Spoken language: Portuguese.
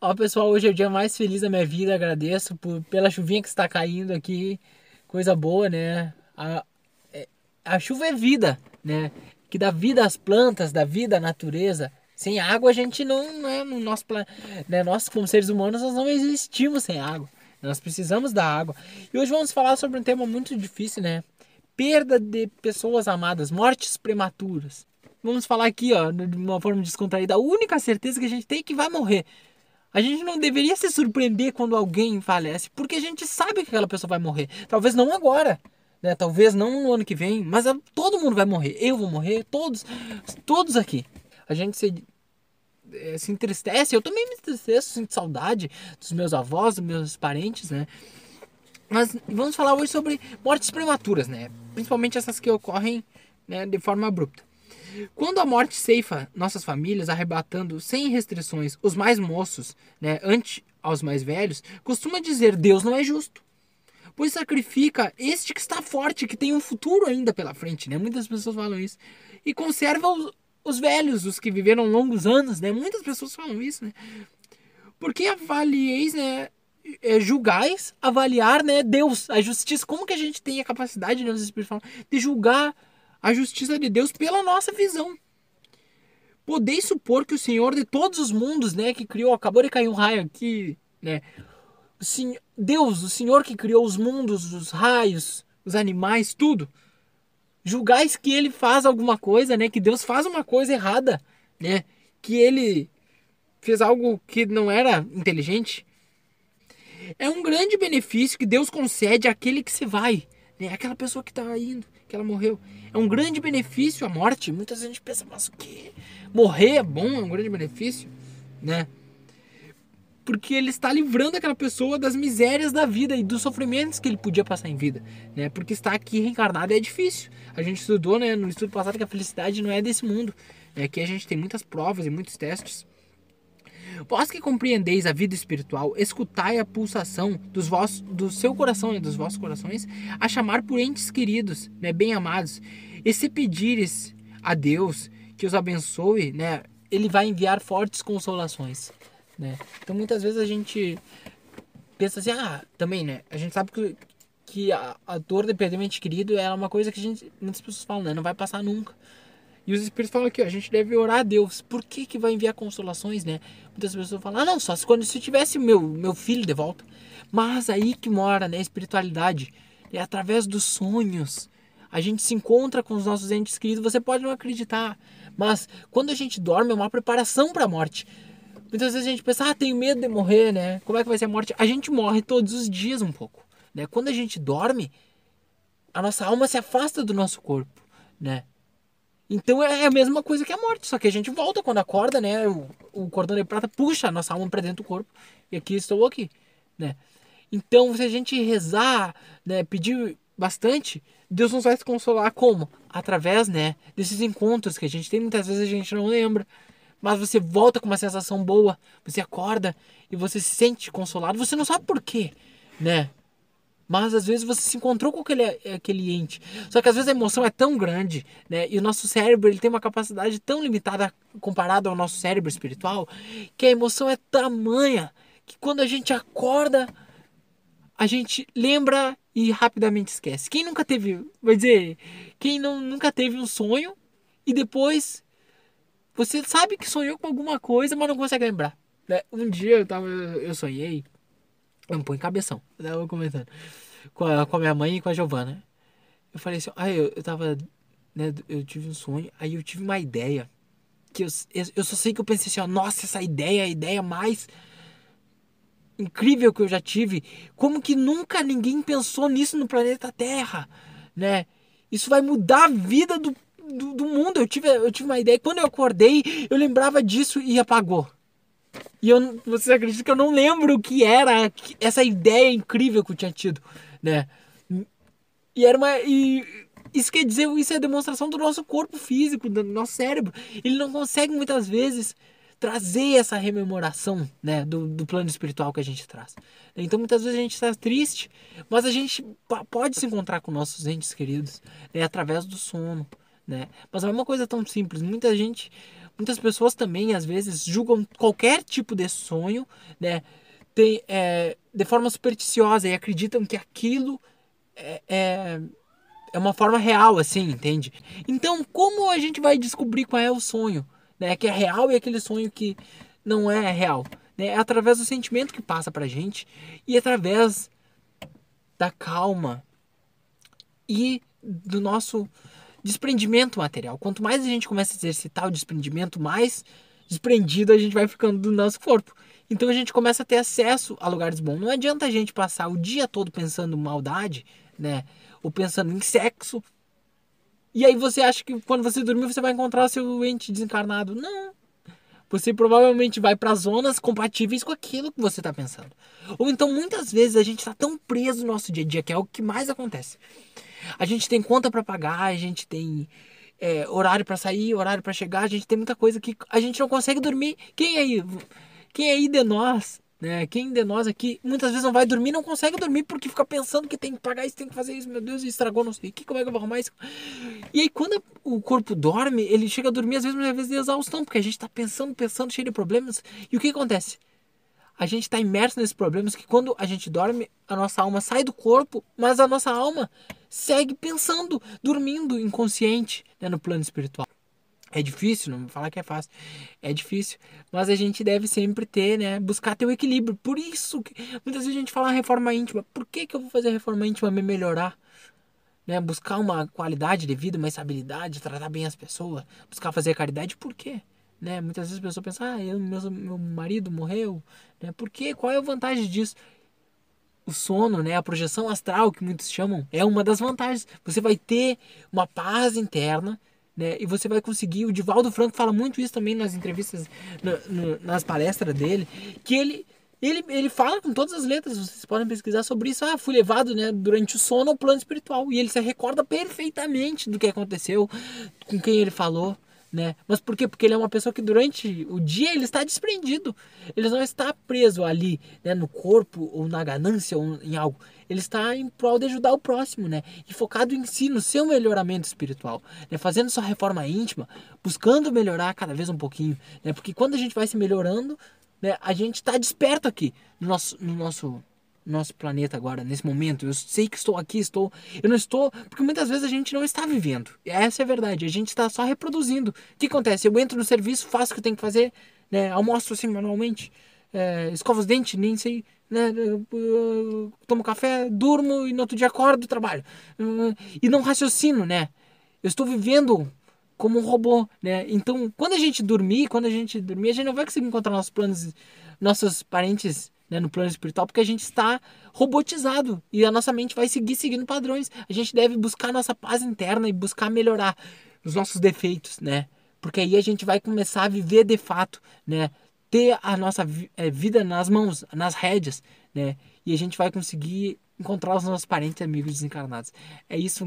Ó, pessoal, hoje é o dia mais feliz da minha vida. Agradeço por, pela chuvinha que está caindo aqui. Coisa boa, né? A, é, a chuva é vida, né? Que dá vida às plantas, dá vida à natureza. Sem água a gente não, não é no nosso. Né? Nós, como seres humanos, nós não existimos sem água. Nós precisamos da água. E hoje vamos falar sobre um tema muito difícil, né? Perda de pessoas amadas, mortes prematuras. Vamos falar aqui, ó, de uma forma descontraída. A única certeza que a gente tem é que vai morrer. A gente não deveria se surpreender quando alguém falece, porque a gente sabe que aquela pessoa vai morrer. Talvez não agora, né? Talvez não no ano que vem, mas todo mundo vai morrer. Eu vou morrer, todos, todos aqui. A gente se, é, se entristece, eu também me entristeço, sinto saudade dos meus avós, dos meus parentes, né? Mas vamos falar hoje sobre mortes prematuras, né? Principalmente essas que ocorrem né, de forma abrupta. Quando a morte ceifa nossas famílias, arrebatando sem restrições os mais moços, né, ante aos mais velhos, costuma dizer: Deus não é justo. Pois sacrifica este que está forte, que tem um futuro ainda pela frente, né? Muitas pessoas falam isso. E conserva os, os velhos, os que viveram longos anos, né? Muitas pessoas falam isso, né? Porque avalieis, né? É, julgais, avaliar, né? Deus, a justiça. Como que a gente tem a capacidade, né? Os Espíritos falam, de julgar a justiça de Deus pela nossa visão. Podeis supor que o Senhor de todos os mundos, né, que criou, acabou de cair um raio aqui, né? O Senhor, Deus, o Senhor que criou os mundos, os raios, os animais, tudo. Julgais que ele faz alguma coisa, né? Que Deus faz uma coisa errada, né? Que ele fez algo que não era inteligente. É um grande benefício que Deus concede àquele que se vai, né? Aquela pessoa que está indo, que ela morreu. É um grande benefício a morte. Muitas vezes a gente pensa, mas o que? Morrer é bom, é um grande benefício, né? Porque ele está livrando aquela pessoa das misérias da vida e dos sofrimentos que ele podia passar em vida, né? Porque estar aqui reencarnado é difícil. A gente estudou, né, no estudo passado que a felicidade não é desse mundo. Né? Aqui a gente tem muitas provas e muitos testes. Vós que compreendeis a vida espiritual, escutai a pulsação dos vossos, do seu coração e dos vossos corações a chamar por entes queridos, né, bem amados. E se pedires a Deus que os abençoe, né, ele vai enviar fortes consolações, né? Então muitas vezes a gente pensa assim, ah, também, né? A gente sabe que, que a, a dor de perder um ente querido é uma coisa que a gente, muitas pessoas falam, né? Não vai passar nunca. E os espíritos falam aqui, ó, a gente deve orar a Deus. Por que, que vai enviar consolações, né? Muitas pessoas falam, ah, não, só se quando se tivesse meu, meu filho de volta. Mas aí que mora, né, a espiritualidade. É através dos sonhos. A gente se encontra com os nossos entes queridos. Você pode não acreditar, mas quando a gente dorme é uma preparação para a morte. Muitas vezes a gente pensa, ah, tenho medo de morrer, né? Como é que vai ser a morte? A gente morre todos os dias um pouco, né? Quando a gente dorme, a nossa alma se afasta do nosso corpo, né? Então é a mesma coisa que a morte, só que a gente volta quando acorda, né? O, o cordão de prata puxa a nossa alma para dentro do corpo e aqui estou aqui, né? Então, se a gente rezar, né, pedir bastante, Deus nos vai se consolar como? Através, né, desses encontros que a gente tem, muitas vezes a gente não lembra, mas você volta com uma sensação boa, você acorda e você se sente consolado, você não sabe por quê, né? Mas às vezes você se encontrou com aquele, aquele ente. Só que às vezes a emoção é tão grande, né? E o nosso cérebro ele tem uma capacidade tão limitada comparado ao nosso cérebro espiritual, que a emoção é tamanha que quando a gente acorda, a gente lembra e rapidamente esquece. Quem nunca teve, vai dizer, quem não, nunca teve um sonho e depois você sabe que sonhou com alguma coisa, mas não consegue lembrar. Né? Um dia eu tava, eu sonhei eu põe cabeção. Eu tava comentando. Com a, com a minha mãe e com a Giovana. Eu falei assim, ah, eu, eu tava. Né, eu tive um sonho, aí eu tive uma ideia. Que eu, eu só sei que eu pensei assim, ó, nossa, essa ideia a ideia mais incrível que eu já tive. Como que nunca ninguém pensou nisso no planeta Terra, né? Isso vai mudar a vida do, do, do mundo. Eu tive, eu tive uma ideia. Quando eu acordei, eu lembrava disso e apagou. E eu, você acredita que eu não lembro o que era essa ideia incrível que eu tinha tido, né? E era uma. E isso quer dizer, isso é demonstração do nosso corpo físico, do nosso cérebro. Ele não consegue muitas vezes trazer essa rememoração, né, do, do plano espiritual que a gente traz. Então muitas vezes a gente está triste, mas a gente pode se encontrar com nossos entes queridos né, através do sono, né? Mas é uma coisa tão simples. Muita gente Muitas pessoas também, às vezes, julgam qualquer tipo de sonho, né? Tem, é, de forma supersticiosa e acreditam que aquilo é, é, é uma forma real, assim, entende? Então, como a gente vai descobrir qual é o sonho, né? Que é real e aquele sonho que não é real, né? É através do sentimento que passa pra gente e através da calma e do nosso desprendimento material. Quanto mais a gente começa a exercitar o desprendimento, mais desprendido a gente vai ficando do nosso corpo. Então a gente começa a ter acesso a lugares bons. Não adianta a gente passar o dia todo pensando em maldade, né? Ou pensando em sexo. E aí você acha que quando você dormir você vai encontrar seu ente desencarnado. Não. Você provavelmente vai para zonas compatíveis com aquilo que você está pensando. Ou então muitas vezes a gente está tão preso no nosso dia a dia, que é o que mais acontece. A gente tem conta para pagar, a gente tem é, horário para sair, horário para chegar, a gente tem muita coisa que a gente não consegue dormir. Quem aí quem aí de nós, né? Quem de nós aqui muitas vezes não vai dormir, não consegue dormir porque fica pensando que tem que pagar isso, tem que fazer isso, meu Deus, estragou, não sei o que, como é que eu vou arrumar isso? E aí quando o corpo dorme, ele chega a dormir às vezes, às vezes de exaustão, porque a gente está pensando, pensando, cheio de problemas. E o que acontece? A gente está imerso nesses problemas que quando a gente dorme, a nossa alma sai do corpo, mas a nossa alma segue pensando, dormindo inconsciente né, no plano espiritual. É difícil, não vou falar que é fácil. É difícil, mas a gente deve sempre ter, né, buscar ter o equilíbrio. Por isso que muitas vezes a gente fala reforma íntima. Por que, que eu vou fazer reforma íntima me melhorar? Né, buscar uma qualidade de vida, uma estabilidade, tratar bem as pessoas, buscar fazer caridade, por quê? Né? Muitas vezes a pessoa pensa, ah, eu, meu, meu marido morreu, né? Por quê? Qual é a vantagem disso? O sono, né, a projeção astral que muitos chamam, é uma das vantagens. Você vai ter uma paz interna, né? E você vai conseguir. O Divaldo Franco fala muito isso também nas entrevistas, no, nas palestras dele, que ele, ele, ele fala com todas as letras. Vocês podem pesquisar sobre isso. Ah, fui levado, né, durante o sono ao plano espiritual e ele se recorda perfeitamente do que aconteceu, com quem ele falou. Né? Mas por quê? Porque ele é uma pessoa que durante o dia ele está desprendido. Ele não está preso ali, né, no corpo ou na ganância ou em algo ele está em prol de ajudar o próximo, né? E focado em si, no seu melhoramento espiritual, né? Fazendo sua reforma íntima, buscando melhorar cada vez um pouquinho, né? Porque quando a gente vai se melhorando, né? A gente está desperto aqui no nosso, no nosso nosso planeta agora, nesse momento. Eu sei que estou aqui, estou. Eu não estou. Porque muitas vezes a gente não está vivendo. Essa é a verdade. A gente está só reproduzindo. O que acontece? Eu entro no serviço, faço o que eu tenho que fazer, né? Almoço assim manualmente, é, escovo os dentes, nem sei né? Tomo café, durmo e no outro dia acordo e trabalho. E não raciocino, né? Eu estou vivendo como um robô, né? Então, quando a gente dormir, quando a gente dormir, a gente não vai conseguir encontrar nossos planos, nossos parentes né, no plano espiritual, porque a gente está robotizado e a nossa mente vai seguir seguindo padrões. A gente deve buscar nossa paz interna e buscar melhorar os nossos defeitos, né? Porque aí a gente vai começar a viver de fato, né? ter a nossa é, vida nas mãos, nas rédeas, né? E a gente vai conseguir encontrar os nossos parentes e amigos desencarnados. É isso, um